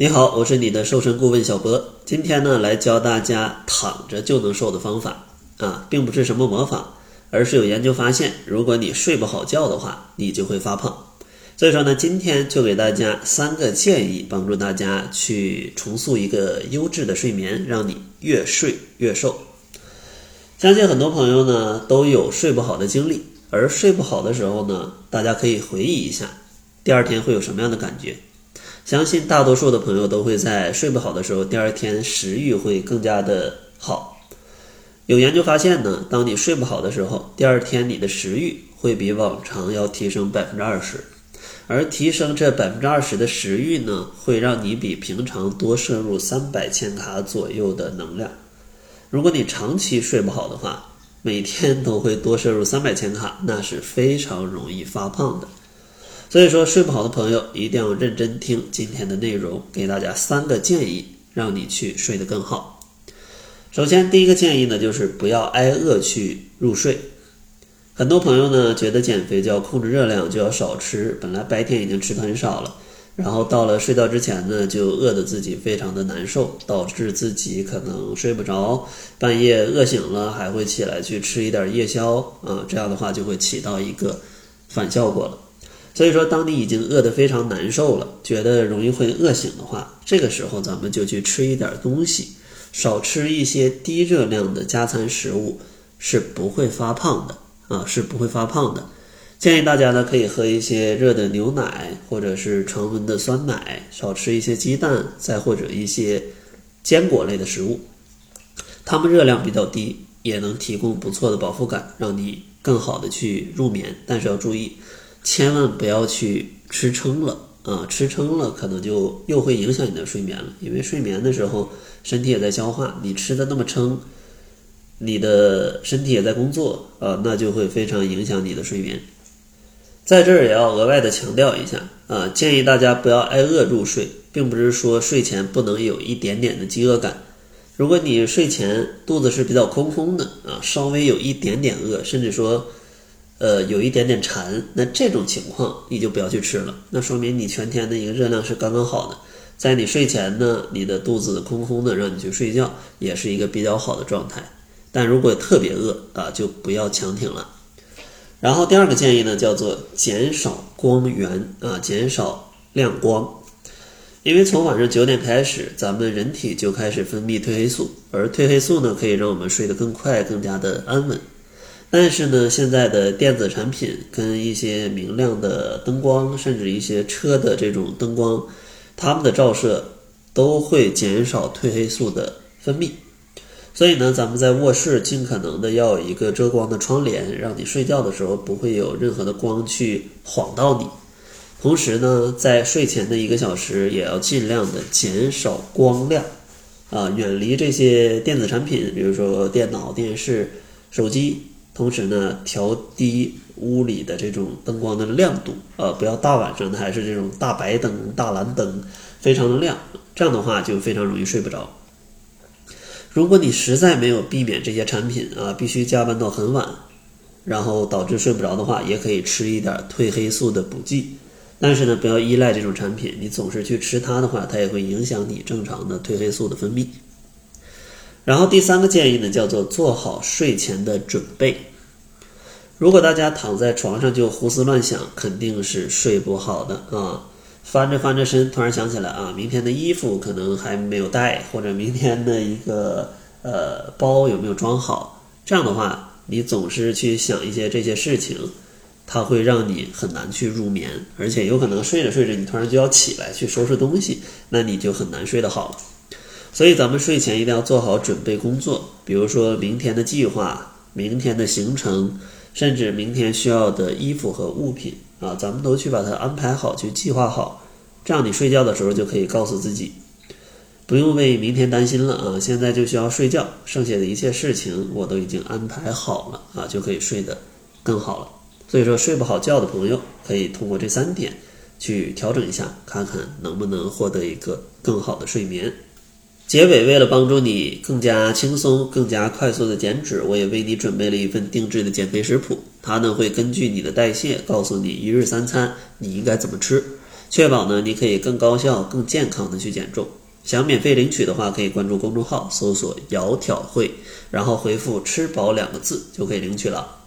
你好，我是你的瘦身顾问小博。今天呢，来教大家躺着就能瘦的方法啊，并不是什么魔法，而是有研究发现，如果你睡不好觉的话，你就会发胖。所以说呢，今天就给大家三个建议，帮助大家去重塑一个优质的睡眠，让你越睡越瘦。相信很多朋友呢都有睡不好的经历，而睡不好的时候呢，大家可以回忆一下，第二天会有什么样的感觉。相信大多数的朋友都会在睡不好的时候，第二天食欲会更加的好。有研究发现呢，当你睡不好的时候，第二天你的食欲会比往常要提升百分之二十，而提升这百分之二十的食欲呢，会让你比平常多摄入三百千卡左右的能量。如果你长期睡不好的话，每天都会多摄入三百千卡，那是非常容易发胖的。所以说，睡不好的朋友一定要认真听今天的内容，给大家三个建议，让你去睡得更好。首先，第一个建议呢，就是不要挨饿去入睡。很多朋友呢，觉得减肥就要控制热量，就要少吃。本来白天已经吃的很少了，然后到了睡觉之前呢，就饿得自己非常的难受，导致自己可能睡不着，半夜饿醒了还会起来去吃一点夜宵啊，这样的话就会起到一个反效果了。所以说，当你已经饿得非常难受了，觉得容易会饿醒的话，这个时候咱们就去吃一点东西，少吃一些低热量的加餐食物，是不会发胖的啊，是不会发胖的。建议大家呢可以喝一些热的牛奶，或者是常温的酸奶，少吃一些鸡蛋，再或者一些坚果类的食物，它们热量比较低，也能提供不错的饱腹感，让你更好的去入眠。但是要注意。千万不要去吃撑了啊！吃撑了可能就又会影响你的睡眠了，因为睡眠的时候身体也在消化，你吃的那么撑，你的身体也在工作啊，那就会非常影响你的睡眠。在这儿也要额外的强调一下啊，建议大家不要挨饿入睡，并不是说睡前不能有一点点的饥饿感。如果你睡前肚子是比较空空的啊，稍微有一点点饿，甚至说。呃，有一点点馋，那这种情况你就不要去吃了。那说明你全天的一个热量是刚刚好的，在你睡前呢，你的肚子空空的，让你去睡觉也是一个比较好的状态。但如果特别饿啊，就不要强挺了。然后第二个建议呢，叫做减少光源啊，减少亮光，因为从晚上九点开始，咱们人体就开始分泌褪黑素，而褪黑素呢，可以让我们睡得更快，更加的安稳。但是呢，现在的电子产品跟一些明亮的灯光，甚至一些车的这种灯光，它们的照射都会减少褪黑素的分泌。所以呢，咱们在卧室尽可能的要有一个遮光的窗帘，让你睡觉的时候不会有任何的光去晃到你。同时呢，在睡前的一个小时也要尽量的减少光亮，啊，远离这些电子产品，比如说电脑、电视、手机。同时呢，调低屋里的这种灯光的亮度，呃，不要大晚上的还是这种大白灯、大蓝灯，非常的亮，这样的话就非常容易睡不着。如果你实在没有避免这些产品啊，必须加班到很晚，然后导致睡不着的话，也可以吃一点褪黑素的补剂，但是呢，不要依赖这种产品，你总是去吃它的话，它也会影响你正常的褪黑素的分泌。然后第三个建议呢，叫做做好睡前的准备。如果大家躺在床上就胡思乱想，肯定是睡不好的啊。翻着翻着身，突然想起来啊，明天的衣服可能还没有带，或者明天的一个 呃包有没有装好？这样的话，你总是去想一些这些事情，它会让你很难去入眠，而且有可能睡着睡着，你突然就要起来去收拾东西，那你就很难睡得好了。所以咱们睡前一定要做好准备工作，比如说明天的计划、明天的行程，甚至明天需要的衣服和物品啊，咱们都去把它安排好，去计划好。这样你睡觉的时候就可以告诉自己，不用为明天担心了啊，现在就需要睡觉，剩下的一切事情我都已经安排好了啊，就可以睡得更好了。所以说，睡不好觉的朋友可以通过这三点去调整一下，看看能不能获得一个更好的睡眠。结尾，为了帮助你更加轻松、更加快速的减脂，我也为你准备了一份定制的减肥食谱。它呢会根据你的代谢，告诉你一日三餐你应该怎么吃。确保呢你可以更高效、更健康的去减重。想免费领取的话，可以关注公众号，搜索“窈窕会”，然后回复“吃饱”两个字就可以领取了。